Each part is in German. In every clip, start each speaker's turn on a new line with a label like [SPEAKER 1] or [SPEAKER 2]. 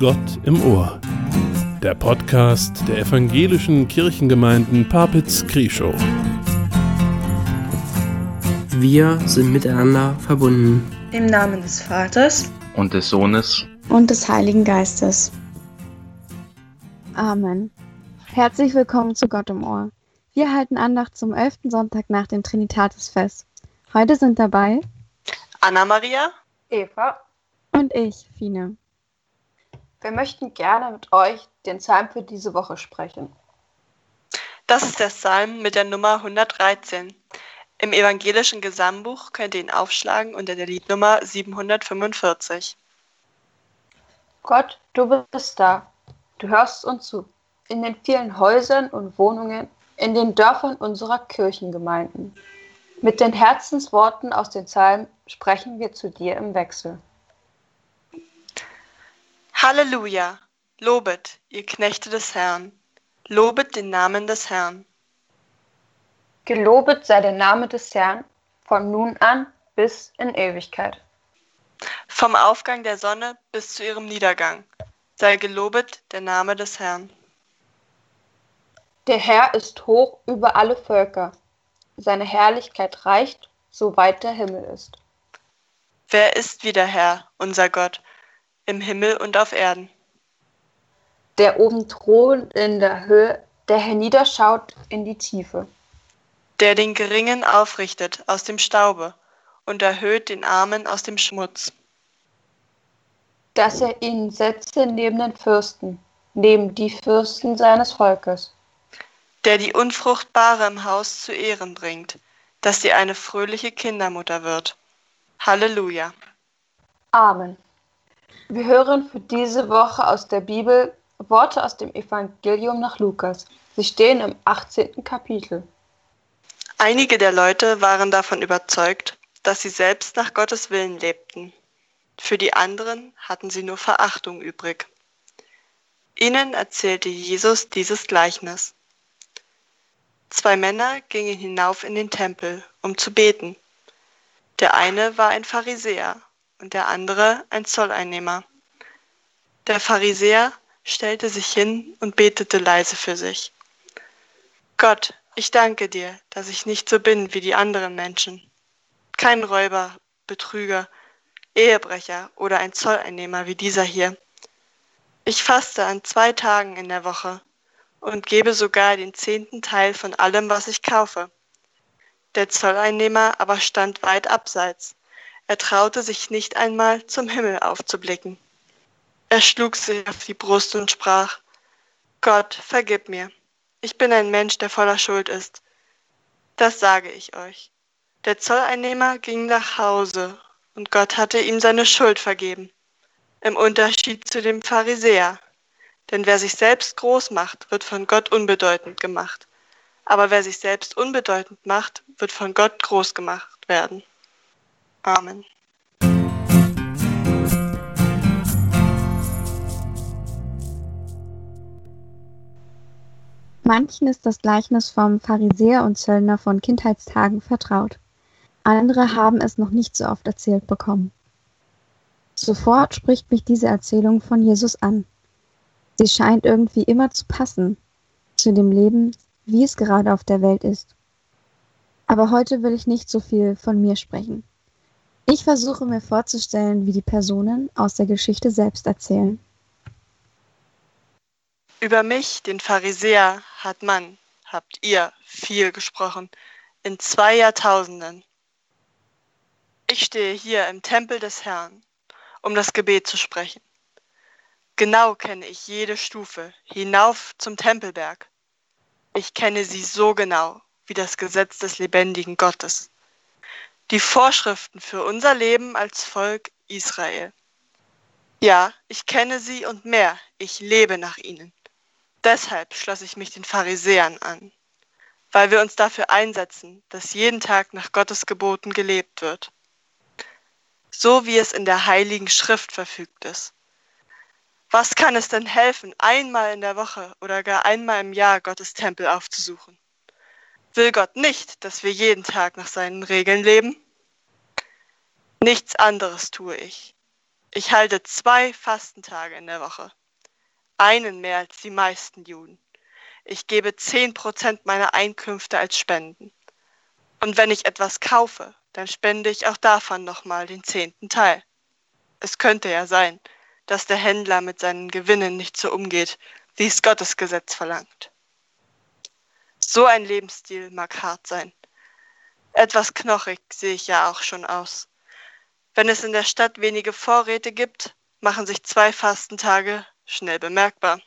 [SPEAKER 1] Gott im Ohr. Der Podcast der evangelischen Kirchengemeinden Papitz-Krieschow.
[SPEAKER 2] Wir sind miteinander verbunden.
[SPEAKER 3] Im Namen des Vaters
[SPEAKER 4] und des Sohnes
[SPEAKER 5] und des Heiligen Geistes. Amen. Herzlich willkommen zu Gott im Ohr. Wir halten Andacht zum 11. Sonntag nach dem Trinitatisfest. Heute sind dabei
[SPEAKER 6] Anna-Maria,
[SPEAKER 7] Eva
[SPEAKER 5] und ich, Fine.
[SPEAKER 7] Wir möchten gerne mit euch den Psalm für diese Woche sprechen.
[SPEAKER 6] Das ist der Psalm mit der Nummer 113. Im evangelischen Gesangbuch könnt ihr ihn aufschlagen unter der Liednummer 745.
[SPEAKER 7] Gott, du bist da. Du hörst uns zu. In den vielen Häusern und Wohnungen, in den Dörfern unserer Kirchengemeinden. Mit den Herzensworten aus den Psalmen sprechen wir zu dir im Wechsel.
[SPEAKER 6] Halleluja! Lobet, ihr Knechte des Herrn, lobet den Namen des Herrn.
[SPEAKER 7] Gelobet sei der Name des Herrn von nun an bis in Ewigkeit.
[SPEAKER 6] Vom Aufgang der Sonne bis zu ihrem Niedergang sei gelobet der Name des Herrn.
[SPEAKER 7] Der Herr ist hoch über alle Völker, seine Herrlichkeit reicht, soweit der Himmel ist.
[SPEAKER 6] Wer ist wie der Herr, unser Gott, im Himmel und auf Erden.
[SPEAKER 7] Der oben thront in der Höhe, der herniederschaut in die Tiefe.
[SPEAKER 6] Der den Geringen aufrichtet aus dem Staube und erhöht den Armen aus dem Schmutz.
[SPEAKER 7] Dass er ihn setze neben den Fürsten, neben die Fürsten seines Volkes.
[SPEAKER 6] Der die Unfruchtbare im Haus zu Ehren bringt, dass sie eine fröhliche Kindermutter wird. Halleluja.
[SPEAKER 7] Amen. Wir hören für diese Woche aus der Bibel Worte aus dem Evangelium nach Lukas. Sie stehen im 18. Kapitel.
[SPEAKER 6] Einige der Leute waren davon überzeugt, dass sie selbst nach Gottes Willen lebten. Für die anderen hatten sie nur Verachtung übrig. Ihnen erzählte Jesus dieses Gleichnis. Zwei Männer gingen hinauf in den Tempel, um zu beten. Der eine war ein Pharisäer und der andere ein Zolleinnehmer. Der Pharisäer stellte sich hin und betete leise für sich. Gott, ich danke dir, dass ich nicht so bin wie die anderen Menschen. Kein Räuber, Betrüger, Ehebrecher oder ein Zolleinnehmer wie dieser hier. Ich faste an zwei Tagen in der Woche und gebe sogar den zehnten Teil von allem, was ich kaufe. Der Zolleinnehmer aber stand weit abseits er traute sich nicht einmal zum Himmel aufzublicken. Er schlug sich auf die Brust und sprach, Gott, vergib mir. Ich bin ein Mensch, der voller Schuld ist. Das sage ich euch. Der Zolleinnehmer ging nach Hause und Gott hatte ihm seine Schuld vergeben. Im Unterschied zu dem Pharisäer. Denn wer sich selbst groß macht, wird von Gott unbedeutend gemacht. Aber wer sich selbst unbedeutend macht, wird von Gott groß gemacht werden. Amen.
[SPEAKER 5] Manchen ist das Gleichnis vom Pharisäer und Zöllner von Kindheitstagen vertraut. Andere haben es noch nicht so oft erzählt bekommen. Sofort spricht mich diese Erzählung von Jesus an. Sie scheint irgendwie immer zu passen zu dem Leben, wie es gerade auf der Welt ist. Aber heute will ich nicht so viel von mir sprechen. Ich versuche mir vorzustellen, wie die Personen aus der Geschichte selbst erzählen.
[SPEAKER 6] Über mich, den Pharisäer, hat man, habt ihr, viel gesprochen, in zwei Jahrtausenden. Ich stehe hier im Tempel des Herrn, um das Gebet zu sprechen. Genau kenne ich jede Stufe hinauf zum Tempelberg. Ich kenne sie so genau wie das Gesetz des lebendigen Gottes die Vorschriften für unser Leben als Volk Israel. Ja, ich kenne sie und mehr, ich lebe nach ihnen. Deshalb schloss ich mich den Pharisäern an, weil wir uns dafür einsetzen, dass jeden Tag nach Gottes Geboten gelebt wird, so wie es in der heiligen Schrift verfügt ist. Was kann es denn helfen, einmal in der Woche oder gar einmal im Jahr Gottes Tempel aufzusuchen? Will Gott nicht, dass wir jeden Tag nach seinen Regeln leben? Nichts anderes tue ich. Ich halte zwei Fastentage in der Woche. Einen mehr als die meisten Juden. Ich gebe zehn Prozent meiner Einkünfte als Spenden. Und wenn ich etwas kaufe, dann spende ich auch davon nochmal den zehnten Teil. Es könnte ja sein, dass der Händler mit seinen Gewinnen nicht so umgeht, wie es Gottes Gesetz verlangt. So ein Lebensstil mag hart sein. Etwas knochig sehe ich ja auch schon aus. Wenn es in der Stadt wenige Vorräte gibt, machen sich zwei Fastentage schnell bemerkbar.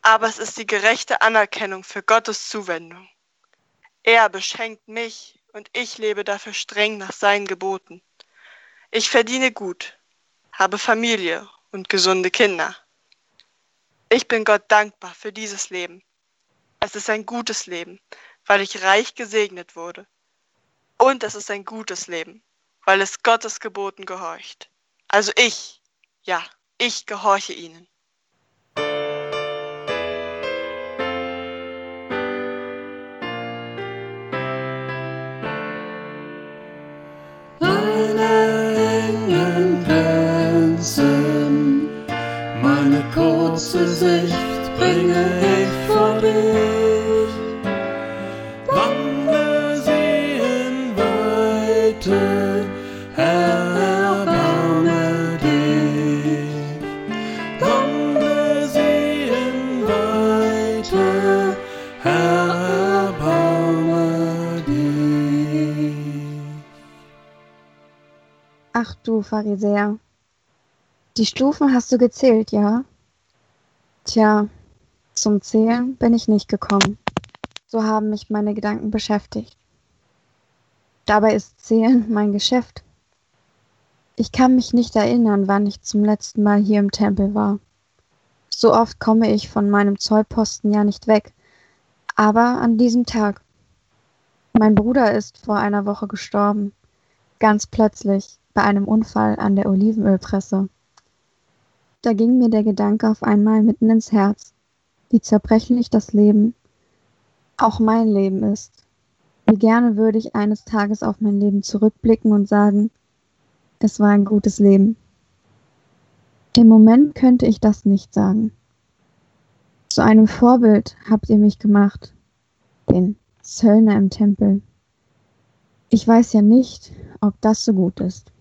[SPEAKER 6] Aber es ist die gerechte Anerkennung für Gottes Zuwendung. Er beschenkt mich und ich lebe dafür streng nach seinen Geboten. Ich verdiene gut, habe Familie und gesunde Kinder. Ich bin Gott dankbar für dieses Leben. Es ist ein gutes Leben, weil ich reich gesegnet wurde. Und es ist ein gutes Leben, weil es Gottes Geboten gehorcht. Also ich, ja, ich gehorche ihnen.
[SPEAKER 4] kurze Sicht bringe ich
[SPEAKER 5] du Pharisäer, die Stufen hast du gezählt, ja? Tja, zum Zählen bin ich nicht gekommen. So haben mich meine Gedanken beschäftigt. Dabei ist Zählen mein Geschäft. Ich kann mich nicht erinnern, wann ich zum letzten Mal hier im Tempel war. So oft komme ich von meinem Zollposten ja nicht weg. Aber an diesem Tag. Mein Bruder ist vor einer Woche gestorben. Ganz plötzlich bei einem Unfall an der Olivenölpresse. Da ging mir der Gedanke auf einmal mitten ins Herz, wie zerbrechlich das Leben, auch mein Leben ist. Wie gerne würde ich eines Tages auf mein Leben zurückblicken und sagen, es war ein gutes Leben. Im Moment könnte ich das nicht sagen. Zu einem Vorbild habt ihr mich gemacht, den Zöllner im Tempel. Ich weiß ja nicht, ob das so gut ist.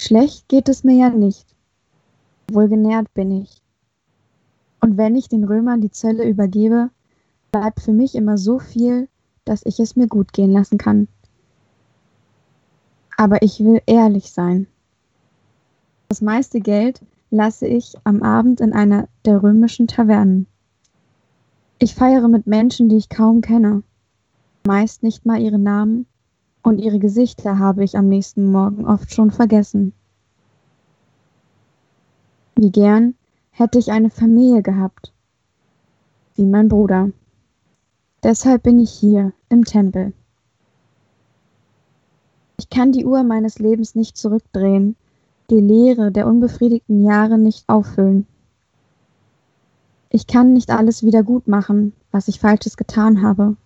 [SPEAKER 5] Schlecht geht es mir ja nicht. Wohlgenährt bin ich. Und wenn ich den Römern die Zölle übergebe, bleibt für mich immer so viel, dass ich es mir gut gehen lassen kann. Aber ich will ehrlich sein. Das meiste Geld lasse ich am Abend in einer der römischen Tavernen. Ich feiere mit Menschen, die ich kaum kenne, meist nicht mal ihre Namen und ihre Gesichter habe ich am nächsten Morgen oft schon vergessen. Wie gern hätte ich eine Familie gehabt, wie mein Bruder. Deshalb bin ich hier im Tempel. Ich kann die Uhr meines Lebens nicht zurückdrehen, die Leere der unbefriedigten Jahre nicht auffüllen. Ich kann nicht alles wieder gut machen, was ich Falsches getan habe.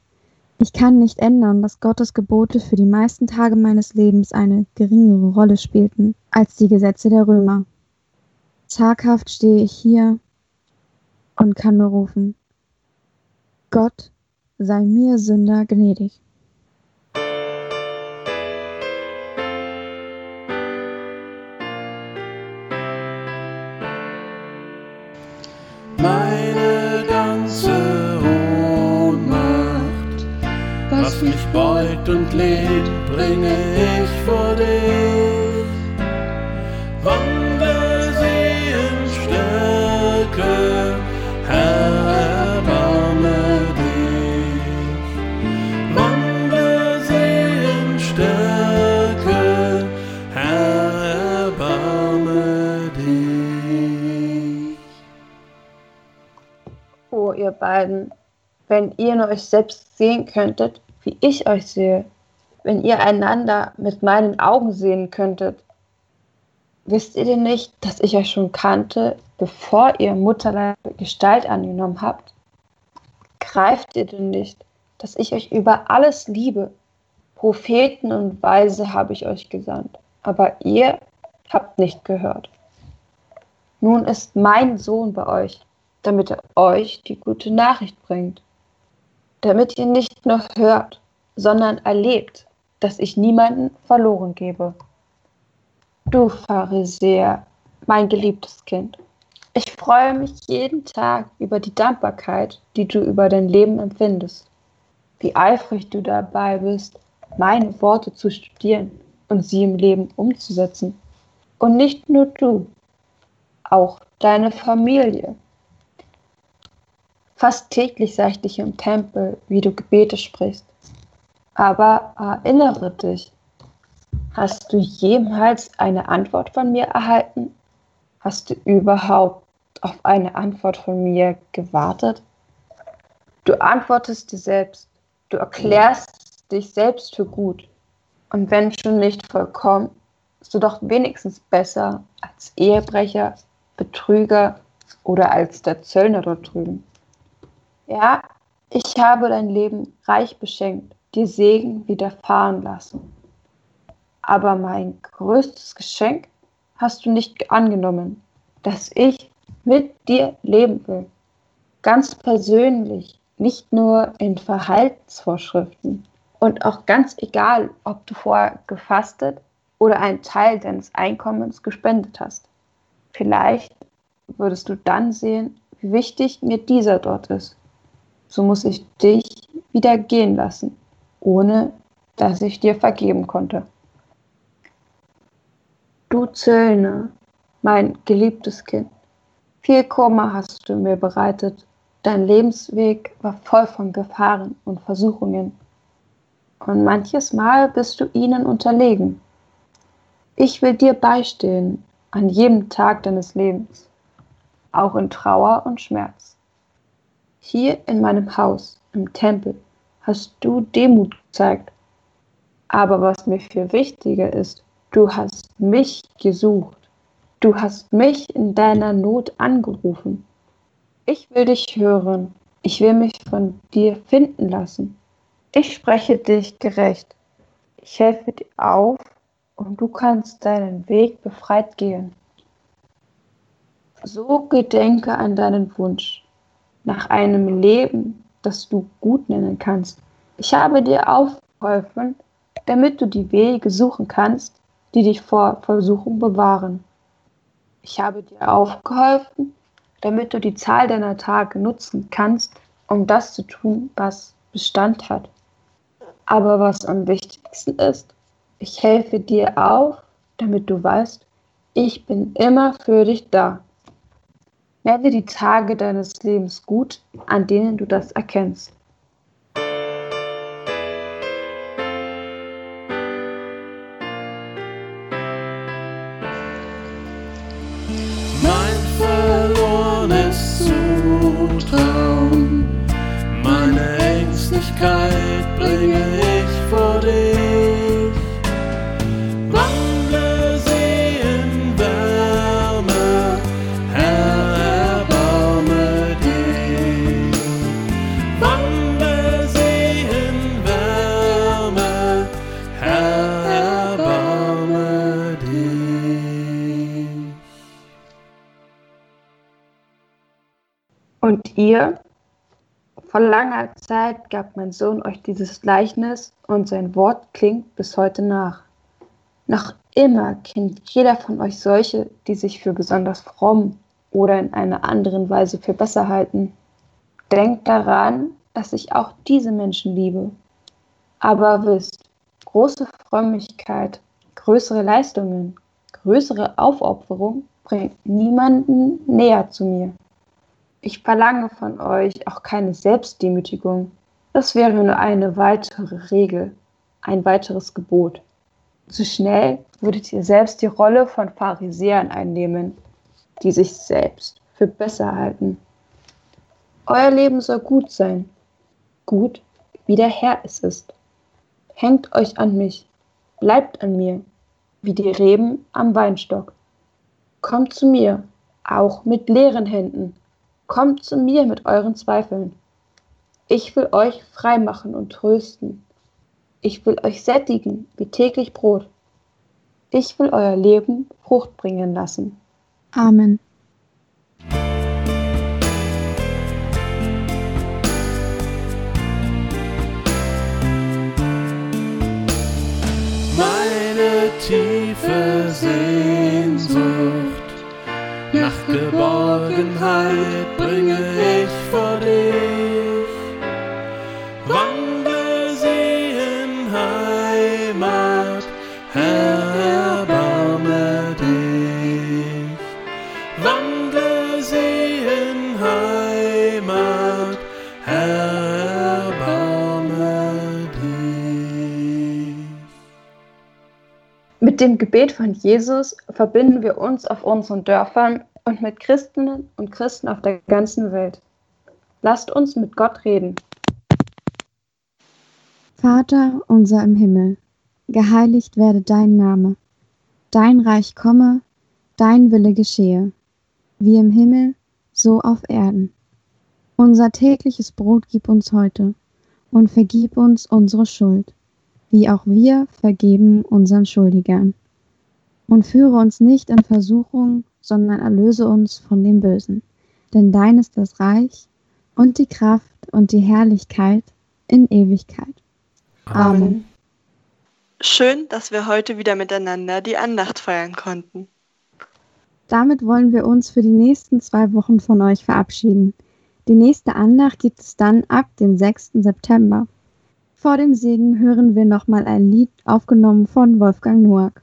[SPEAKER 5] Ich kann nicht ändern, dass Gottes Gebote für die meisten Tage meines Lebens eine geringere Rolle spielten als die Gesetze der Römer. Zaghaft stehe ich hier und kann nur rufen, Gott sei mir Sünder gnädig.
[SPEAKER 4] Meine und lebt, bringe ich vor dich. Wandle sie in Stärke, Herr, erbarme dich. Wandle sie in Stärke, Herr, erbarme dich.
[SPEAKER 7] Oh, ihr beiden, wenn ihr nur euch selbst sehen könntet, wie ich euch sehe, wenn ihr einander mit meinen Augen sehen könntet, wisst ihr denn nicht, dass ich euch schon kannte, bevor ihr Mutterleib Gestalt angenommen habt? Greift ihr denn nicht, dass ich euch über alles liebe, Propheten und Weise habe ich euch gesandt, aber ihr habt nicht gehört. Nun ist mein Sohn bei euch, damit er euch die gute Nachricht bringt, damit ihr nicht nur hört, sondern erlebt, dass ich niemanden verloren gebe. Du Pharisäer, mein geliebtes Kind, ich freue mich jeden Tag über die Dankbarkeit, die du über dein Leben empfindest. Wie eifrig du dabei bist, meine Worte zu studieren und sie im Leben umzusetzen. Und nicht nur du, auch deine Familie. Fast täglich sah ich dich im Tempel, wie du Gebete sprichst. Aber erinnere dich, hast du jemals eine Antwort von mir erhalten? Hast du überhaupt auf eine Antwort von mir gewartet? Du antwortest dir selbst, du erklärst dich selbst für gut. Und wenn schon nicht vollkommen, so doch wenigstens besser als Ehebrecher, Betrüger oder als der Zöllner dort drüben. Ja, ich habe dein Leben reich beschenkt, dir Segen widerfahren lassen. Aber mein größtes Geschenk hast du nicht angenommen, dass ich mit dir leben will. Ganz persönlich, nicht nur in Verhaltensvorschriften. Und auch ganz egal, ob du vorher gefastet oder einen Teil deines Einkommens gespendet hast. Vielleicht würdest du dann sehen, wie wichtig mir dieser dort ist. So muss ich dich wieder gehen lassen, ohne dass ich dir vergeben konnte. Du Zöllner, mein geliebtes Kind, viel Kummer hast du mir bereitet. Dein Lebensweg war voll von Gefahren und Versuchungen. Und manches Mal bist du ihnen unterlegen. Ich will dir beistehen an jedem Tag deines Lebens, auch in Trauer und Schmerz. Hier in meinem Haus, im Tempel, hast du Demut gezeigt. Aber was mir viel wichtiger ist, Du hast mich gesucht. Du hast mich in deiner Not angerufen. Ich will dich hören. Ich will mich von dir finden lassen. Ich spreche dich gerecht. Ich helfe dir auf und du kannst deinen Weg befreit gehen. So gedenke an deinen Wunsch nach einem Leben, das du gut nennen kannst. Ich habe dir aufgeholfen, damit du die Wege suchen kannst, die dich vor Versuchung bewahren. Ich habe dir aufgeholfen, damit du die Zahl deiner Tage nutzen kannst, um das zu tun, was Bestand hat. Aber was am wichtigsten ist, ich helfe dir auf, damit du weißt, ich bin immer für dich da. Nenne die Tage deines Lebens gut, an denen du das erkennst. Ihr? Vor langer Zeit gab mein Sohn euch dieses Gleichnis und sein Wort klingt bis heute nach. Noch immer kennt jeder von euch solche, die sich für besonders fromm oder in einer anderen Weise für besser halten. Denkt daran, dass ich auch diese Menschen liebe. Aber wisst, große Frömmigkeit, größere Leistungen, größere Aufopferung bringt niemanden näher zu mir. Ich verlange von euch auch keine Selbstdemütigung. Das wäre nur eine weitere Regel, ein weiteres Gebot. Zu schnell würdet ihr selbst die Rolle von Pharisäern einnehmen, die sich selbst für besser halten. Euer Leben soll gut sein, gut wie der Herr es ist. Hängt euch an mich, bleibt an mir, wie die Reben am Weinstock. Kommt zu mir, auch mit leeren Händen Kommt zu mir mit euren Zweifeln. Ich will euch frei machen und trösten. Ich will euch sättigen wie täglich Brot. Ich will euer Leben Frucht bringen lassen.
[SPEAKER 5] Amen.
[SPEAKER 4] Geborgenheit bringe ich vor dich. Wandle sie in Heimat, Herr, erbarme dich. Wandle sie in Heimat, Herr, erbarme dich.
[SPEAKER 7] Mit dem Gebet von Jesus verbinden wir uns auf unseren Dörfern und mit Christinnen und Christen auf der ganzen Welt. Lasst uns mit Gott reden.
[SPEAKER 5] Vater unser im Himmel, geheiligt werde dein Name, dein Reich komme, dein Wille geschehe, wie im Himmel, so auf Erden. Unser tägliches Brot gib uns heute und vergib uns unsere Schuld, wie auch wir vergeben unseren Schuldigern. Und führe uns nicht in Versuchung, sondern erlöse uns von dem Bösen. Denn dein ist das Reich und die Kraft und die Herrlichkeit in Ewigkeit. Amen.
[SPEAKER 6] Schön, dass wir heute wieder miteinander die Andacht feiern konnten.
[SPEAKER 5] Damit wollen wir uns für die nächsten zwei Wochen von euch verabschieden. Die nächste Andacht gibt es dann ab dem 6. September. Vor dem Segen hören wir nochmal ein Lied aufgenommen von Wolfgang Noack.